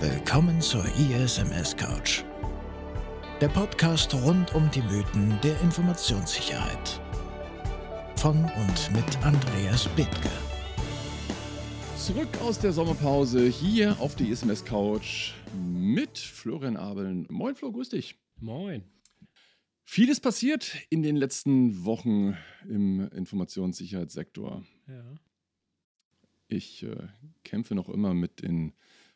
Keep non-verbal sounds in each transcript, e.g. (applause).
Willkommen zur ISMS Couch. Der Podcast rund um die Mythen der Informationssicherheit. Von und mit Andreas Bethke. Zurück aus der Sommerpause hier auf der ISMS Couch mit Florian Abeln. Moin Flo, grüß dich. Moin. Vieles passiert in den letzten Wochen im Informationssicherheitssektor. Ja. Ich äh, kämpfe noch immer mit den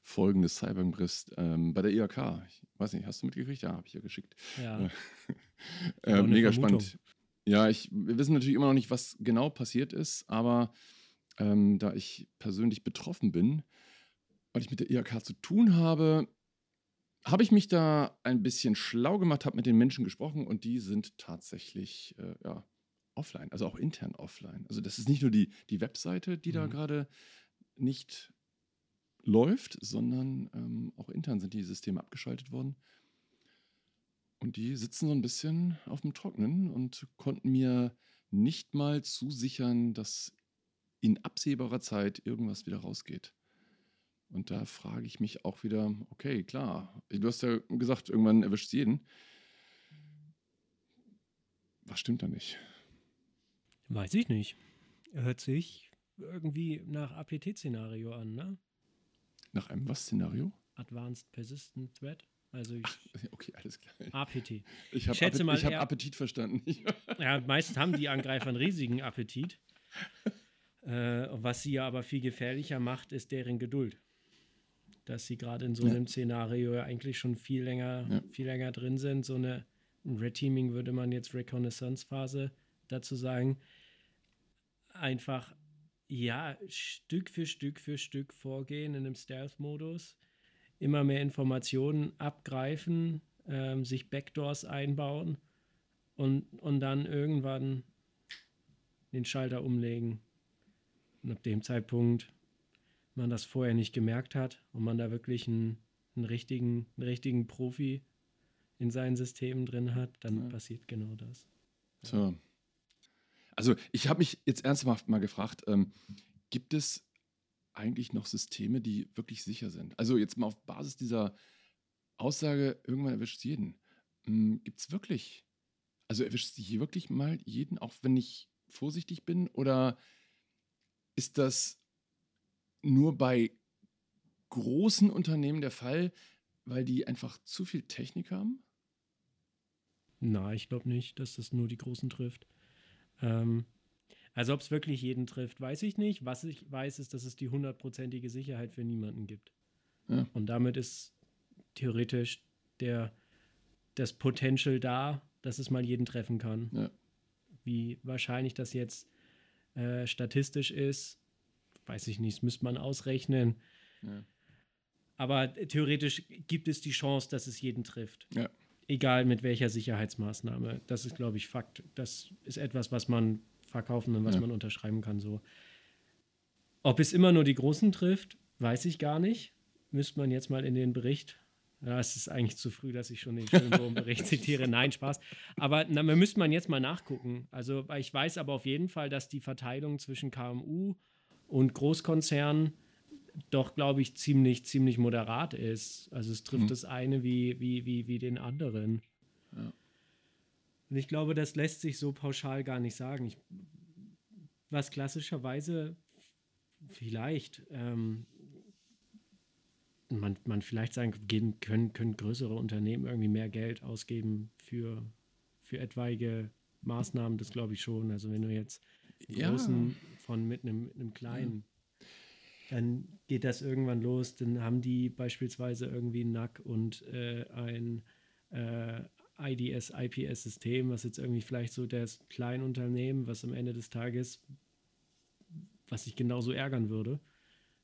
Folgen des Cyberangriffs ähm, bei der IHK. Ich weiß nicht, hast du mitgekriegt? Ja, habe ich ja geschickt. Ja. Äh, (laughs) eine mega Vermutung. spannend. Ja, ich, wir wissen natürlich immer noch nicht, was genau passiert ist, aber ähm, da ich persönlich betroffen bin, weil ich mit der IHK zu tun habe, habe ich mich da ein bisschen schlau gemacht, habe mit den Menschen gesprochen und die sind tatsächlich äh, ja, offline, also auch intern offline. Also das ist nicht nur die, die Webseite, die da Mhm. gerade nicht läuft, sondern ähm, auch intern sind die Systeme abgeschaltet worden. Und die sitzen so ein bisschen auf dem Trocknen und konnten mir nicht mal zusichern, dass in absehbarer Zeit irgendwas wieder rausgeht. Und da frage ich mich auch wieder, okay, klar, du hast ja gesagt, irgendwann erwischt jeden. Was stimmt da nicht? Weiß ich nicht. Hört sich irgendwie nach APT-Szenario an, ne? Nach einem was-Szenario? Advanced Persistent Threat. Also ich, Okay, alles klar. APT. Ich habe Appetit, mal, ich hab Appetit verstanden. (laughs) Ja, meistens haben die Angreifer einen riesigen Appetit. (laughs) Äh, was sie ja aber viel gefährlicher macht, ist deren Geduld. Dass sie gerade in so Ja. einem Szenario ja eigentlich schon viel länger, Ja. viel länger drin sind. So eine ein Red Teaming würde man jetzt Reconnaissance-Phase dazu sagen. Einfach, ja, Stück für Stück für Stück vorgehen in einem Stealth-Modus. Immer mehr Informationen abgreifen, ähm, sich Backdoors einbauen und, und dann irgendwann den Schalter umlegen. Und ab dem Zeitpunkt man das vorher nicht gemerkt hat und man da wirklich einen, einen, richtigen, einen richtigen Profi in seinen Systemen drin hat, dann Ja. passiert genau das. So. Also ich habe mich jetzt ernsthaft mal gefragt, ähm, gibt es eigentlich noch Systeme, die wirklich sicher sind? Also jetzt mal auf Basis dieser Aussage, irgendwann erwischt es jeden. Gibt es wirklich, also erwischt es hier wirklich mal jeden, auch wenn ich vorsichtig bin? Oder ist das nur bei großen Unternehmen der Fall, weil die einfach zu viel Technik haben? Na, ich glaube nicht, dass das nur die Großen trifft. Ähm, also ob es wirklich jeden trifft, weiß ich nicht. Was ich weiß, ist, dass es die hundertprozentige Sicherheit für niemanden gibt. Ja. Und damit ist theoretisch der, das Potential da, dass es mal jeden treffen kann. Ja. Wie wahrscheinlich das jetzt äh, statistisch ist, weiß ich nicht, das müsste man ausrechnen. Ja. Aber theoretisch gibt es die Chance, dass es jeden trifft. Ja. Egal mit welcher Sicherheitsmaßnahme. Das ist, glaube ich, Fakt. Das ist etwas, was man verkaufen und was Ja. man unterschreiben kann. So. Ob es immer nur die Großen trifft, weiß ich gar nicht. Müsste man jetzt mal in den Bericht. Ja, es ist eigentlich zu früh, dass ich schon den Schönbohm-Bericht (laughs) zitiere. Nein, Spaß. Aber na, man müsste man jetzt mal nachgucken. Also, ich weiß aber auf jeden Fall, dass die Verteilung zwischen KMU und Großkonzernen doch, glaube ich, ziemlich, ziemlich moderat ist. Also es trifft Mhm. das eine wie, wie, wie, wie den anderen. Ja. Und ich glaube, das lässt sich so pauschal gar nicht sagen. Ich, was klassischerweise vielleicht ähm, man, man vielleicht sagen gehen, können, können größere Unternehmen irgendwie mehr Geld ausgeben für, für etwaige Maßnahmen, das glaube ich schon. Also wenn du jetzt Ja. großen von mit einem, mit einem kleinen, dann geht das irgendwann los. Dann haben die beispielsweise irgendwie ein NAC und äh, ein äh, IDS, IPS-System, was jetzt irgendwie vielleicht so das Kleinunternehmen, was am Ende des Tages, was sich genauso ärgern würde,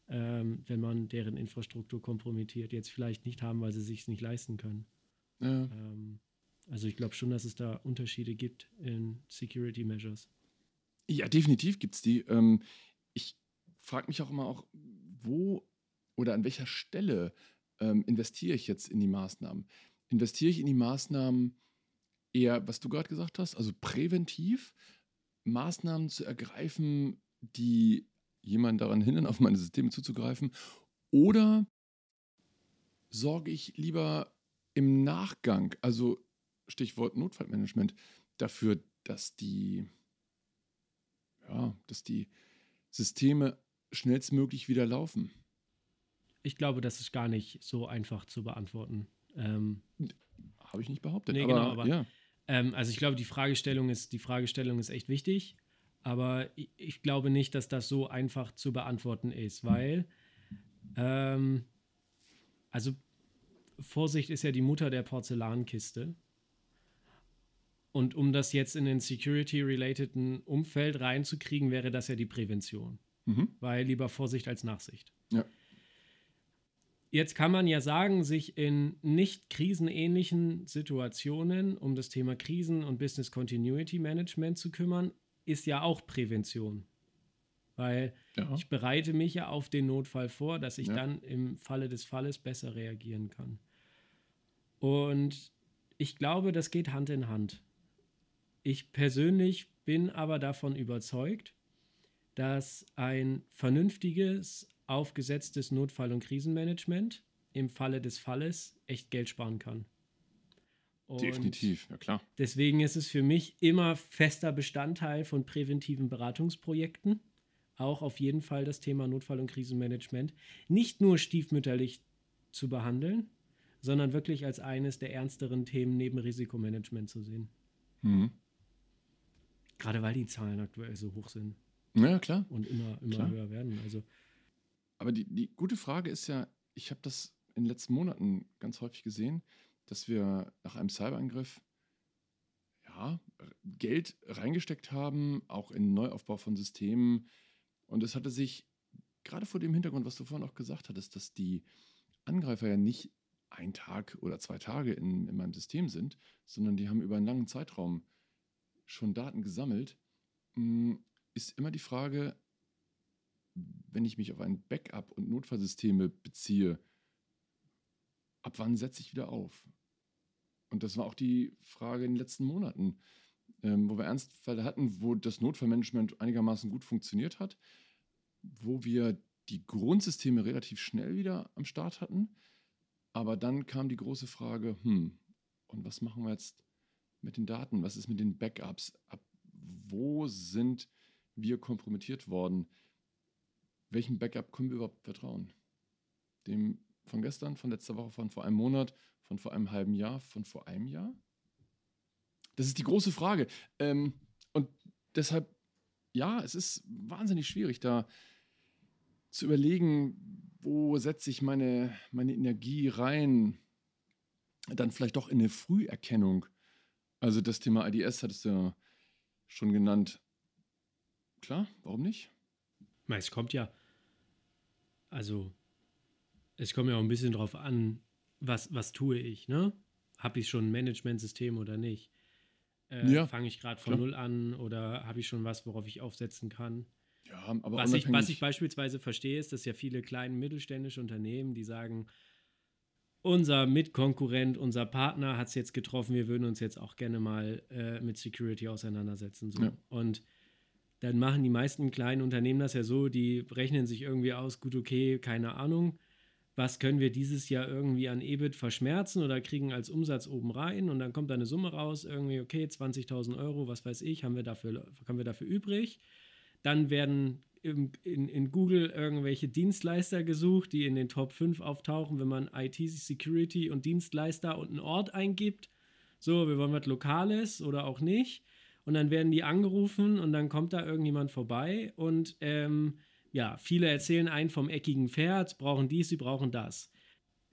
ähm, wenn man deren Infrastruktur kompromittiert, jetzt vielleicht nicht haben, weil sie sich nicht leisten können. Ja. Ähm, also ich glaube schon, dass es da Unterschiede gibt in Security Measures. Ja, definitiv gibt es die. Ähm, ich frage mich auch immer auch, wo oder an welcher Stelle ähm, investiere ich jetzt in die Maßnahmen? Investiere ich in die Maßnahmen eher, was du gerade gesagt hast, also präventiv, Maßnahmen zu ergreifen, die jemanden daran hindern, (laughs) auf meine Systeme zuzugreifen? Oder sorge ich lieber im Nachgang, also Stichwort Notfallmanagement, dafür, dass die, ja, dass die Systeme schnellstmöglich wieder laufen? Ich glaube, das ist gar nicht so einfach zu beantworten. Ähm, Habe ich nicht behauptet. Nee, aber, genau, aber- ja. ähm, also ich glaube, die Fragestellung ist, die Fragestellung ist echt wichtig, aber ich, ich glaube nicht, dass das so einfach zu beantworten ist, weil ähm, also Vorsicht ist ja die Mutter der Porzellankiste. Und um das jetzt in den security-relateden Umfeld reinzukriegen, wäre das ja die Prävention. Mhm. Weil lieber Vorsicht als Nachsicht. Ja. Jetzt kann man ja sagen, sich in nicht krisenähnlichen Situationen um das Thema Krisen- und Business Continuity Management zu kümmern, ist ja auch Prävention. Weil ja. ich bereite mich ja auf den Notfall vor, dass ich Ja. dann im Falle des Falles besser reagieren kann. Und ich glaube, das geht Hand in Hand. Ich persönlich bin aber davon überzeugt, dass ein vernünftiges, aufgesetztes Notfall- und Krisenmanagement im Falle des Falles echt Geld sparen kann. Und Definitiv, ja klar. Deswegen ist es für mich immer fester Bestandteil von präventiven Beratungsprojekten. Auch auf jeden Fall das Thema Notfall- und Krisenmanagement. Nicht nur stiefmütterlich zu behandeln, sondern wirklich als eines der ernsteren Themen neben Risikomanagement zu sehen. Mhm. Gerade weil die Zahlen aktuell so hoch sind Ja, klar. und immer, immer Klar. höher werden. Also Aber die, die gute Frage ist ja, ich habe das in den letzten Monaten ganz häufig gesehen, dass wir nach einem Cyberangriff ja, Geld reingesteckt haben, auch in den Neuaufbau von Systemen. Und es hatte sich, gerade vor dem Hintergrund, was du vorhin auch gesagt hattest, dass die Angreifer ja nicht ein Tag oder zwei Tage in, in meinem System sind, sondern die haben über einen langen Zeitraum schon Daten gesammelt, mh, ist immer die Frage, wenn ich mich auf ein Backup und Notfallsysteme beziehe, ab wann setze ich wieder auf? Und das war auch die Frage in den letzten Monaten, ähm, wo wir Ernstfälle hatten, wo das Notfallmanagement einigermaßen gut funktioniert hat, wo wir die Grundsysteme relativ schnell wieder am Start hatten. Aber dann kam die große Frage, hm, und was machen wir jetzt mit den Daten? Was ist mit den Backups? Ab wo sind wir kompromittiert worden? welchem Backup können wir überhaupt vertrauen? Dem von gestern, von letzter Woche, von vor einem Monat, von vor einem halben Jahr, von vor einem Jahr? Das ist die große Frage. Ähm, und deshalb, ja, es ist wahnsinnig schwierig, da zu überlegen, wo setze ich meine, meine Energie rein? Dann vielleicht doch in eine Früherkennung. Also das Thema IDS hattest du ja schon genannt. Klar, warum nicht? Es kommt ja, also es kommt ja auch ein bisschen drauf an, was, was tue ich, ne? Habe ich schon ein Managementsystem oder nicht? Äh, Ja, Fange ich gerade von klar. null an oder habe ich schon was, worauf ich aufsetzen kann? Ja, aber Was ich, was ich beispielsweise verstehe, ist, dass ja viele kleine mittelständische Unternehmen, die sagen, unser Mitkonkurrent, unser Partner hat es jetzt getroffen, wir würden uns jetzt auch gerne mal äh, mit Security auseinandersetzen. So. Ja. Und dann machen die meisten kleinen Unternehmen das ja so, die rechnen sich irgendwie aus, gut, okay, keine Ahnung, was können wir dieses Jahr irgendwie an EBIT verschmerzen oder kriegen als Umsatz oben rein und dann kommt da eine Summe raus, irgendwie, okay, 20.000 Euro, was weiß ich, haben wir dafür, haben wir dafür übrig. Dann werden im, in, in Google irgendwelche Dienstleister gesucht, die in den Top 5 auftauchen, wenn man IT, Security und Dienstleister und einen Ort eingibt. So, wir wollen was Lokales oder auch nicht. Und dann werden die angerufen und dann kommt da irgendjemand vorbei und ähm, ja, viele erzählen einen vom eckigen Pferd, brauchen dies, sie brauchen das.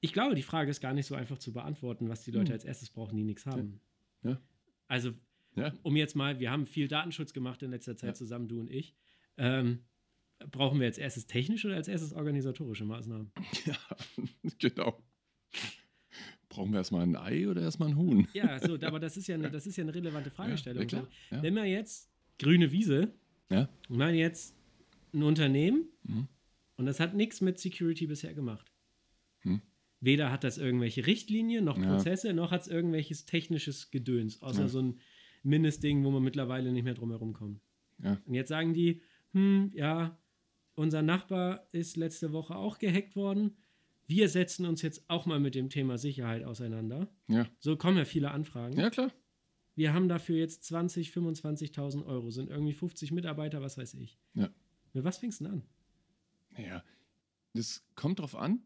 Ich glaube, die Frage ist gar nicht so einfach zu beantworten, was die Leute Hm. als erstes brauchen, die nichts haben. Ja. Also Ja, um jetzt mal, wir haben viel Datenschutz gemacht in letzter Zeit Ja. zusammen, du und ich. Ähm, brauchen wir als erstes technische oder als erstes organisatorische Maßnahmen? (laughs) ja, genau. Brauchen wir erstmal ein Ei oder erstmal ein Huhn? Ja, so, aber das ist ja eine, (laughs) das ist ja eine relevante Fragestellung. Ja. Ja. Wenn wir jetzt grüne Wiese, Ja. meinen jetzt ein Unternehmen Mhm. und das hat nichts mit Security bisher gemacht. Hm. Weder hat das irgendwelche Richtlinien noch. Prozesse, noch hat es irgendwelches technisches Gedöns, außer so ein Mindestding, wo man mittlerweile nicht mehr drum herum kommt. Und jetzt sagen die, hm, ja, unser Nachbar ist letzte Woche auch gehackt worden. Wir setzen uns jetzt auch mal mit dem Thema Sicherheit auseinander. Ja. So kommen ja viele Anfragen. Ja, klar. Wir haben dafür jetzt 20, 25.000 Euro, sind irgendwie 50 Mitarbeiter, was weiß ich. Ja. Mit was fängst du denn an? Naja, das kommt drauf an,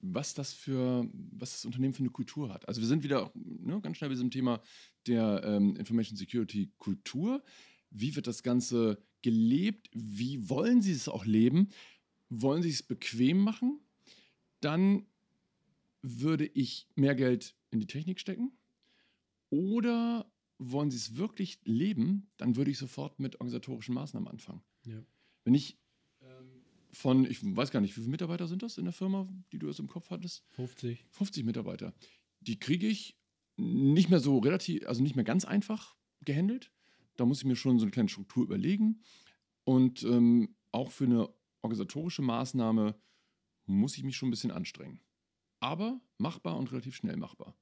was das für, was das Unternehmen für eine Kultur hat. Also wir sind wieder ne, ganz schnell bei diesem Thema der ähm, Information Security Kultur. Wie wird das Ganze gelebt? Wie wollen Sie es auch leben? Wollen Sie es bequem machen? Dann würde ich mehr Geld in die Technik stecken. Oder wollen Sie es wirklich leben? Dann würde ich sofort mit organisatorischen Maßnahmen anfangen. Ja. Wenn ich ähm, von, ich weiß gar nicht, wie viele Mitarbeiter sind das in der Firma, die du jetzt im Kopf hattest? 50. 50 Mitarbeiter. Die kriege ich nicht mehr so relativ, also nicht mehr ganz einfach gehandelt. Da muss ich mir schon so eine kleine Struktur überlegen. Und ähm, auch für eine organisatorische Maßnahme muss ich mich schon ein bisschen anstrengen. Aber machbar und relativ schnell machbar.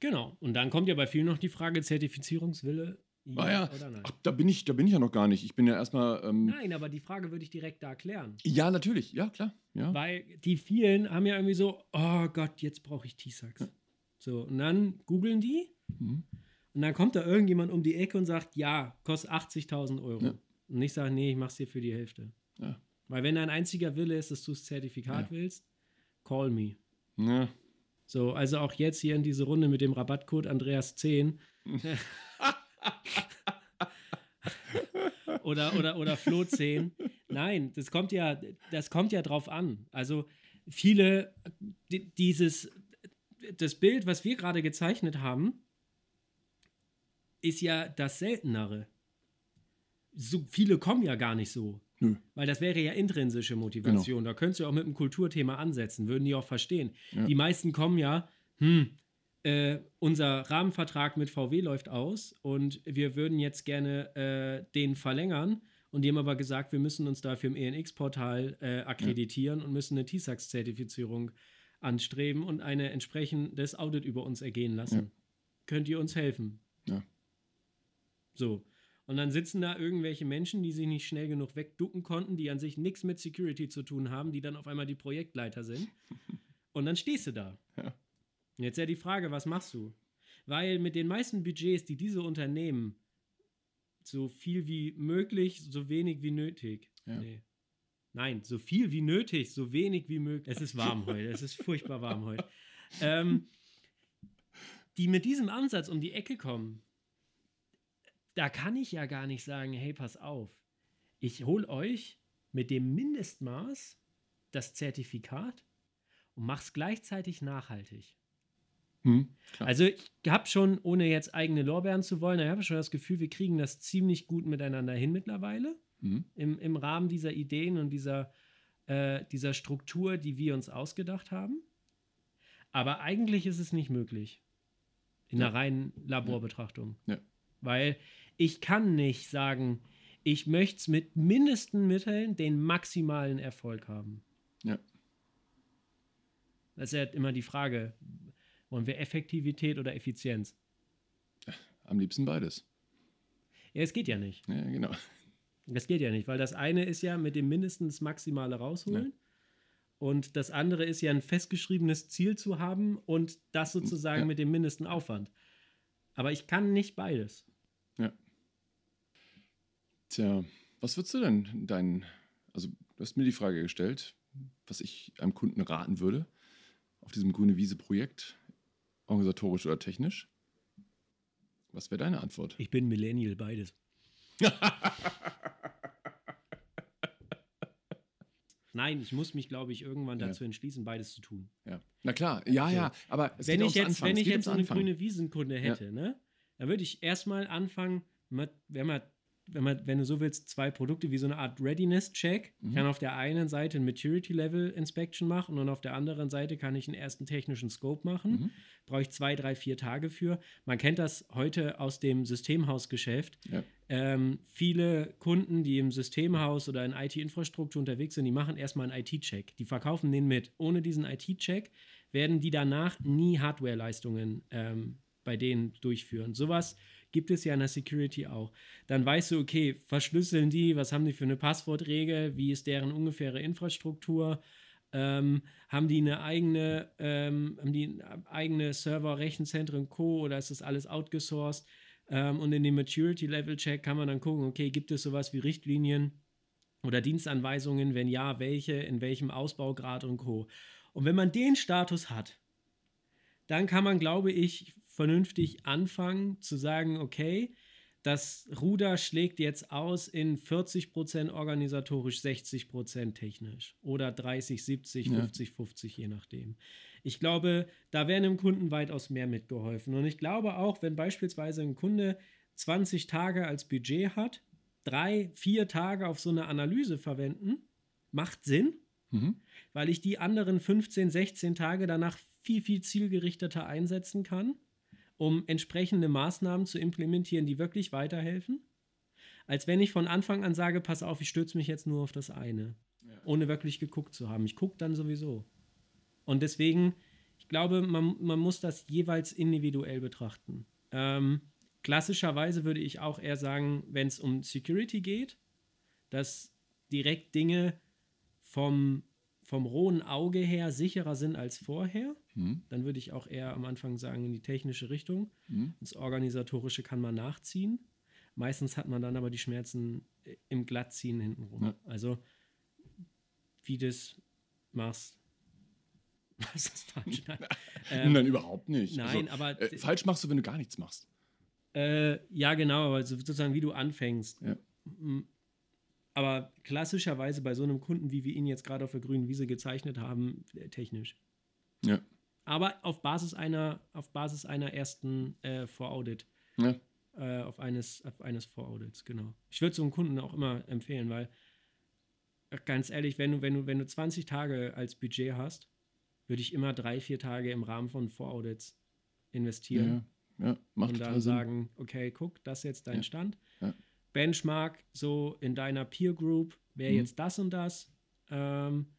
Genau. Und dann kommt ja bei vielen noch die Frage Zertifizierungswille. Ja, Ah ja, oder nein? ach, da bin ich, da bin ich ja noch gar nicht. Ich bin ja erstmal. Ähm, Nein, aber die Frage würde ich direkt da klären. ja, natürlich, ja, klar. Ja. Weil die vielen haben ja irgendwie so, oh Gott, jetzt brauche ich T-Sax. Ja. So, und dann googeln die Mhm. und dann kommt da irgendjemand um die Ecke und sagt, ja, kostet 80.000 Euro. Ja. Und ich sage, nee, ich mach's dir für die Hälfte. Ja. Weil wenn dein einziger Wille ist, dass du das Zertifikat Ja. willst, call me. Ja. So, also auch jetzt hier in diese Runde mit dem Rabattcode Andreas10 (laughs) oder, oder, oder Flo10. Nein, das kommt ja, das kommt ja drauf an. Also viele, di- dieses, das Bild, was wir gerade gezeichnet haben, ist ja das Seltenere. So viele kommen ja gar nicht so. Nö. Weil das wäre ja intrinsische Motivation. Da könntest du auch mit einem Kulturthema ansetzen, würden die auch verstehen. Ja. Die meisten kommen ja, hm, äh, unser Rahmenvertrag mit VW läuft aus und wir würden jetzt gerne äh, den verlängern. Und die haben aber gesagt, wir müssen uns dafür im ENX-Portal äh, akkreditieren und müssen eine TISAX-Zertifizierung anstreben und ein entsprechendes Audit über uns ergehen lassen. Ja. Könnt ihr uns helfen? Ja. So. Und dann sitzen da irgendwelche Menschen, die sich nicht schnell genug wegducken konnten, die an sich nichts mit Security zu tun haben, die dann auf einmal die Projektleiter sind. (laughs) Und dann stehst du da. Ja. Jetzt ja die Frage, was machst du? Weil mit den meisten Budgets, die diese Unternehmen so viel wie möglich, so wenig wie nötig. Ja. Nee. Nein, so viel wie nötig, so wenig wie möglich. Es ist warm (laughs) heute, es ist furchtbar warm heute. Ähm, die mit diesem Ansatz um die Ecke kommen, da kann ich ja gar nicht sagen, hey, pass auf, ich hole euch mit dem Mindestmaß das Zertifikat und mach's gleichzeitig nachhaltig. Hm. Also ich habe schon, ohne jetzt eigene Lorbeeren zu wollen, ich habe schon das Gefühl, wir kriegen das ziemlich gut miteinander hin mittlerweile Mhm. im, im Rahmen dieser Ideen und dieser, äh, dieser Struktur, die wir uns ausgedacht haben. Aber eigentlich ist es nicht möglich in Ja. der reinen Laborbetrachtung. Ja. Weil ich kann nicht sagen, ich möchte es mit mindesten Mitteln den maximalen Erfolg haben. Ja. Das ist ja immer die Frage, wollen wir Effektivität oder Effizienz? Am liebsten beides. Ja, es geht ja nicht. Ja, genau. Das geht ja nicht, weil das eine ist ja mit dem mindestens Maximale rausholen. Und das andere ist ja ein festgeschriebenes Ziel zu haben und das sozusagen Ja. mit dem mindesten Aufwand. Aber ich kann nicht beides. Tja, was würdest du denn deinen, also du hast mir die Frage gestellt, was ich einem Kunden raten würde auf diesem grüne Wiese-Projekt, organisatorisch oder technisch? Was wäre deine Antwort? Ich bin Millennial, beides. (laughs) Nein, ich muss mich, glaube ich, irgendwann Ja. dazu entschließen, beides zu tun. Ja. Na klar, ja, ja, aber es wenn geht ich jetzt, Anfangen. wenn ich jetzt so eine grüne Wiesenkunde hätte, ne, dann würde ich erstmal anfangen, mit, wenn man, wenn man, wenn du so willst, zwei Produkte wie so eine Art Readiness-Check. Ich Mhm. kann auf der einen Seite ein Maturity-Level-Inspection machen und auf der anderen Seite kann ich einen ersten technischen Scope machen. Mhm. Brauche ich zwei, drei, vier Tage für. Man kennt das heute aus dem Systemhausgeschäft. Ja. Ähm, viele Kunden, die im Systemhaus oder in IT-Infrastruktur unterwegs sind, die machen erstmal einen IT-Check. Die verkaufen den mit. Ohne diesen IT-Check werden die danach nie Hardware-Leistungen ähm, bei denen durchführen. Sowas gibt es ja in der Security auch. Dann weißt du, okay, verschlüsseln die, was haben die für eine Passwortregel, wie ist deren ungefähre Infrastruktur, Ähm, haben die eine eigene, ähm, haben die eigene Server, Rechenzentren, Co. oder ist das alles outgesourced? Ähm, und in dem Maturity Level Check kann man dann gucken, okay, gibt es sowas wie Richtlinien oder Dienstanweisungen? Wenn ja, welche, in welchem Ausbaugrad und Co. Und wenn man den Status hat, dann kann man, glaube ich, vernünftig anfangen zu sagen, okay, das Ruder schlägt jetzt aus in 40% organisatorisch, 60% technisch oder 30, 70, 50, ja. 50, je nachdem. Ich glaube, da wäre einem Kunden weitaus mehr mitgeholfen. Und ich glaube auch, wenn beispielsweise ein Kunde 20 Tage als Budget hat, drei, vier Tage auf so eine Analyse verwenden, macht Sinn, mhm. weil ich die anderen 15, 16 Tage danach viel, viel zielgerichteter einsetzen kann, um entsprechende Maßnahmen zu implementieren, die wirklich weiterhelfen, als wenn ich von Anfang an sage, pass auf, ich stürze mich jetzt nur auf das eine, ja. ohne wirklich geguckt zu haben. Ich gucke dann sowieso. Und deswegen, ich glaube, man, man muss das jeweils individuell betrachten. Ähm, klassischerweise würde ich auch eher sagen, wenn es um Security geht, dass direkt Dinge vom vom rohen Auge her sicherer sind als vorher, mhm. dann würde ich auch eher am Anfang sagen, in die technische Richtung. Mhm. Das Organisatorische kann man nachziehen. Meistens hat man dann aber die Schmerzen äh, im Glattziehen hintenrum. Ja. Also, wie du das machst. (laughs) Was ist falsch? Nein, (laughs) ähm, Nein überhaupt nicht. Nein, also, aber. Äh, falsch machst du, wenn du gar nichts machst. Äh, ja, genau, aber sozusagen, wie du anfängst. Ja. Aber klassischerweise bei so einem Kunden, wie wir ihn jetzt gerade auf der grünen Wiese gezeichnet haben, äh, technisch. Ja. Aber auf Basis einer, auf Basis einer ersten äh, Vor-Audit. Ja. Äh, auf eines, auf eines Vor-Audits, genau. Ich würde so einem Kunden auch immer empfehlen, weil äh, ganz ehrlich, wenn du, wenn du, wenn du 20 Tage als Budget hast, würde ich immer drei, vier Tage im Rahmen von Vor-Audits investieren. Ja, ja. macht Und dann sagen, okay, guck, das ist jetzt dein ja. Stand. Ja. Benchmark so in deiner Peer Group wäre mhm. jetzt das und das. Ähm,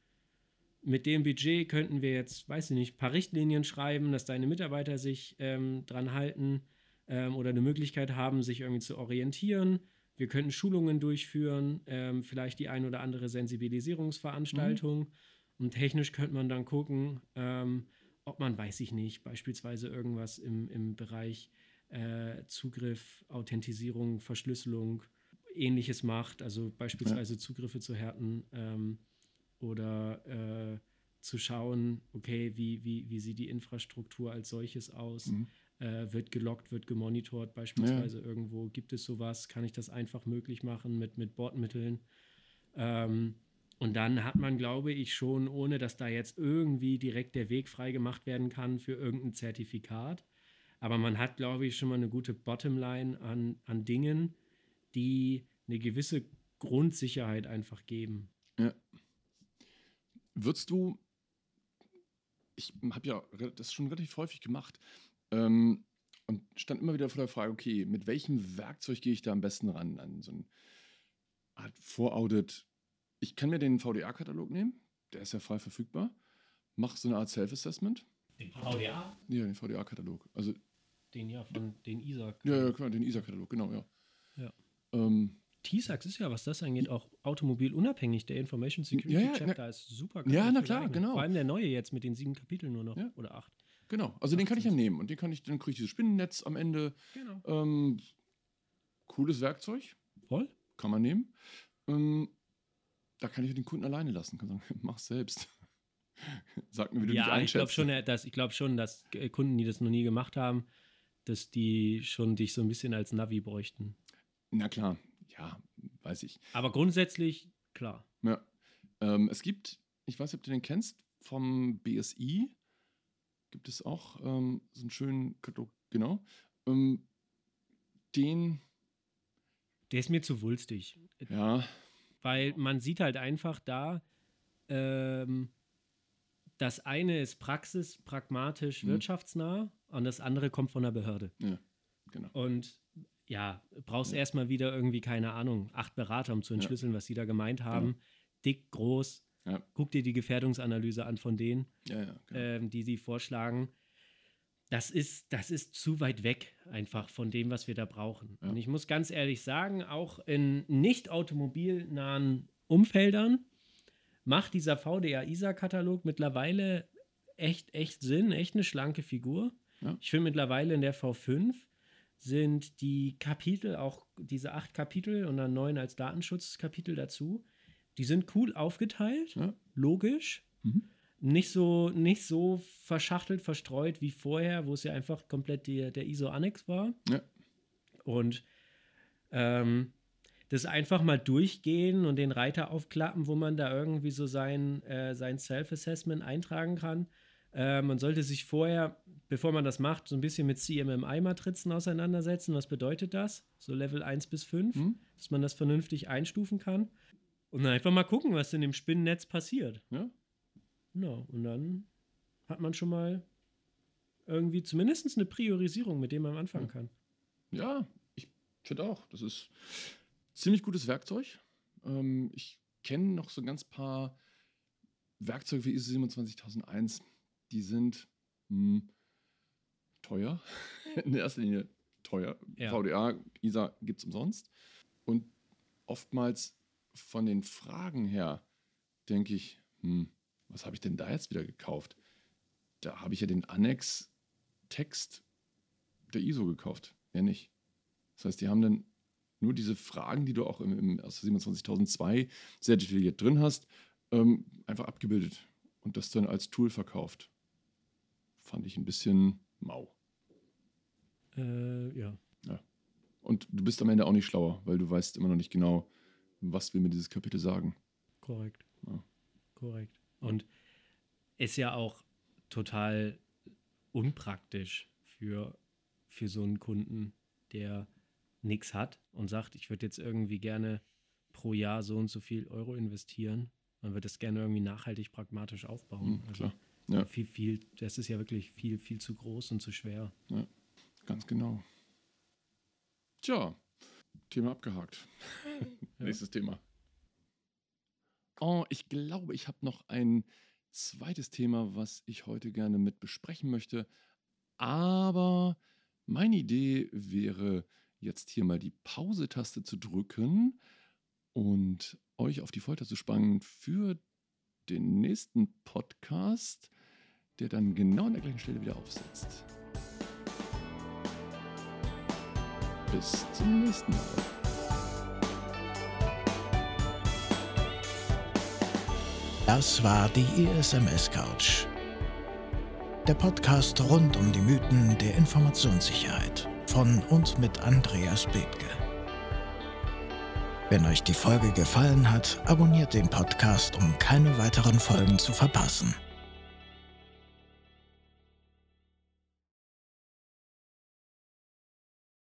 mit dem Budget könnten wir jetzt, weiß ich nicht, ein paar Richtlinien schreiben, dass deine Mitarbeiter sich ähm, dran halten ähm, oder eine Möglichkeit haben, sich irgendwie zu orientieren. Wir könnten Schulungen durchführen, ähm, vielleicht die ein oder andere Sensibilisierungsveranstaltung. Mhm. Und technisch könnte man dann gucken, ähm, ob man, weiß ich nicht, beispielsweise irgendwas im, im Bereich äh, Zugriff, Authentisierung, Verschlüsselung, ähnliches macht, also beispielsweise ja. Zugriffe zu härten ähm, oder äh, zu schauen, okay, wie, wie, wie sieht die Infrastruktur als solches aus? Mhm. Äh, wird gelockt, wird gemonitort, beispielsweise ja. irgendwo. Gibt es sowas? Kann ich das einfach möglich machen mit, mit Bordmitteln? Ähm, und dann hat man, glaube ich, schon, ohne dass da jetzt irgendwie direkt der Weg frei gemacht werden kann für irgendein Zertifikat, aber man hat, glaube ich, schon mal eine gute Bottomline an, an Dingen, die eine gewisse Grundsicherheit einfach geben. Ja. Würdest du, ich habe ja das schon relativ häufig gemacht ähm, und stand immer wieder vor der Frage, okay, mit welchem Werkzeug gehe ich da am besten ran an so eine Art Voraudit? Ich kann mir den VDA-Katalog nehmen, der ist ja frei verfügbar, mache so eine Art Self-Assessment. Den VDA? Ja, den VDA-Katalog. Also den ja von den ISAC. Ja, ja, klar, den ISAC-Katalog, genau, ja. Ja. Ähm, TISAX ist ja, was das angeht, auch automobilunabhängig. Der Information Security ja, ja, Chapter na, ist super. Ja, na klar, genau. Vor allem der neue jetzt mit den sieben Kapiteln nur noch ja. oder acht. Genau, also den kann ich ja nehmen und den kann ich, dann kriege ich dieses Spinnennetz am Ende. Genau. Ähm, cooles Werkzeug. Voll. Kann man nehmen. Ähm, da kann ich den Kunden alleine lassen. Kann sagen, (laughs) mach selbst. (laughs) Sag mir, wie du ja, dich einschätzt. Ich glaube schon, dass, ich glaub schon, dass Kunden, die das noch nie gemacht haben, dass die schon dich so ein bisschen als Navi bräuchten. Na klar, ja, weiß ich. Aber grundsätzlich, klar. Ja. Ähm, es gibt, ich weiß nicht, ob du den kennst, vom BSI gibt es auch ähm, so einen schönen Katalog, genau. Ähm, den. Der ist mir zu wulstig. Ja. Weil man sieht halt einfach da, ähm, das eine ist praxis, pragmatisch, mhm. wirtschaftsnah und das andere kommt von der Behörde. Ja, genau. Und ja, brauchst ja. erstmal wieder irgendwie, keine Ahnung, acht Berater, um zu entschlüsseln, ja. was sie da gemeint haben. Genau. Dick, groß. Ja. Guck dir die Gefährdungsanalyse an von denen, ja, genau. ähm, die sie vorschlagen. Das ist, das ist zu weit weg einfach von dem, was wir da brauchen. Und ich muss ganz ehrlich sagen, auch in nicht automobilnahen Umfeldern macht dieser VDA-ISA-Katalog mittlerweile echt, echt Sinn, echt eine schlanke Figur. Ja. Ich finde mittlerweile in der V5 sind die Kapitel, auch diese acht Kapitel und dann neun als Datenschutzkapitel dazu, die sind cool aufgeteilt, Ja. logisch. Mhm. Nicht so, nicht so verschachtelt, verstreut wie vorher, wo es ja einfach komplett die, der ISO-Annex war. Ja. Und ähm, das einfach mal durchgehen und den Reiter aufklappen, wo man da irgendwie so sein, äh, sein Self-Assessment eintragen kann. Äh, man sollte sich vorher, bevor man das macht, so ein bisschen mit CMMI-Matrizen auseinandersetzen. Was bedeutet das? So Level 1 bis 5, Mhm. dass man das vernünftig einstufen kann. Und dann einfach mal gucken, was in dem Spinnennetz passiert. Ja. Ja, und dann hat man schon mal irgendwie zumindest eine Priorisierung, mit dem man anfangen kann. Ja, ich finde auch. Das ist ziemlich gutes Werkzeug. Ähm, ich kenne noch so ein ganz paar Werkzeuge wie ISO 27001. Die sind hm, teuer. In erster Linie teuer. Ja. VDA, ISA gibt es umsonst. Und oftmals von den Fragen her denke ich, hm, was habe ich denn da jetzt wieder gekauft? Da habe ich ja den Annex-Text der ISO gekauft. Mehr nicht. Das heißt, die haben dann nur diese Fragen, die du auch im, im aus 27002 sehr detailliert drin hast, ähm, einfach abgebildet und das dann als Tool verkauft. Fand ich ein bisschen mau. Äh, ja. Und du bist am Ende auch nicht schlauer, weil du weißt immer noch nicht genau, was will mir dieses Kapitel sagen. Korrekt. Ja. Korrekt. Und ist ja auch total unpraktisch für, für so einen Kunden, der nichts hat und sagt, ich würde jetzt irgendwie gerne pro Jahr so und so viel Euro investieren. Man wird das gerne irgendwie nachhaltig pragmatisch aufbauen. Hm, klar. Ja. Viel, viel, das ist ja wirklich viel, viel zu groß und zu schwer. Ganz genau. Tja, Thema abgehakt. (laughs) Nächstes Thema. Oh, ich glaube, ich habe noch ein zweites Thema, was ich heute gerne mit besprechen möchte. Aber meine Idee wäre, jetzt hier mal die Pause-Taste zu drücken und euch auf die Folter zu spannen für den nächsten Podcast, der dann genau an der gleichen Stelle wieder aufsetzt. Bis zum nächsten Mal. Das war die ISMS Couch. Der Podcast rund um die Mythen der Informationssicherheit von und mit Andreas Bethke. Wenn euch die Folge gefallen hat, abonniert den Podcast, um keine weiteren Folgen zu verpassen.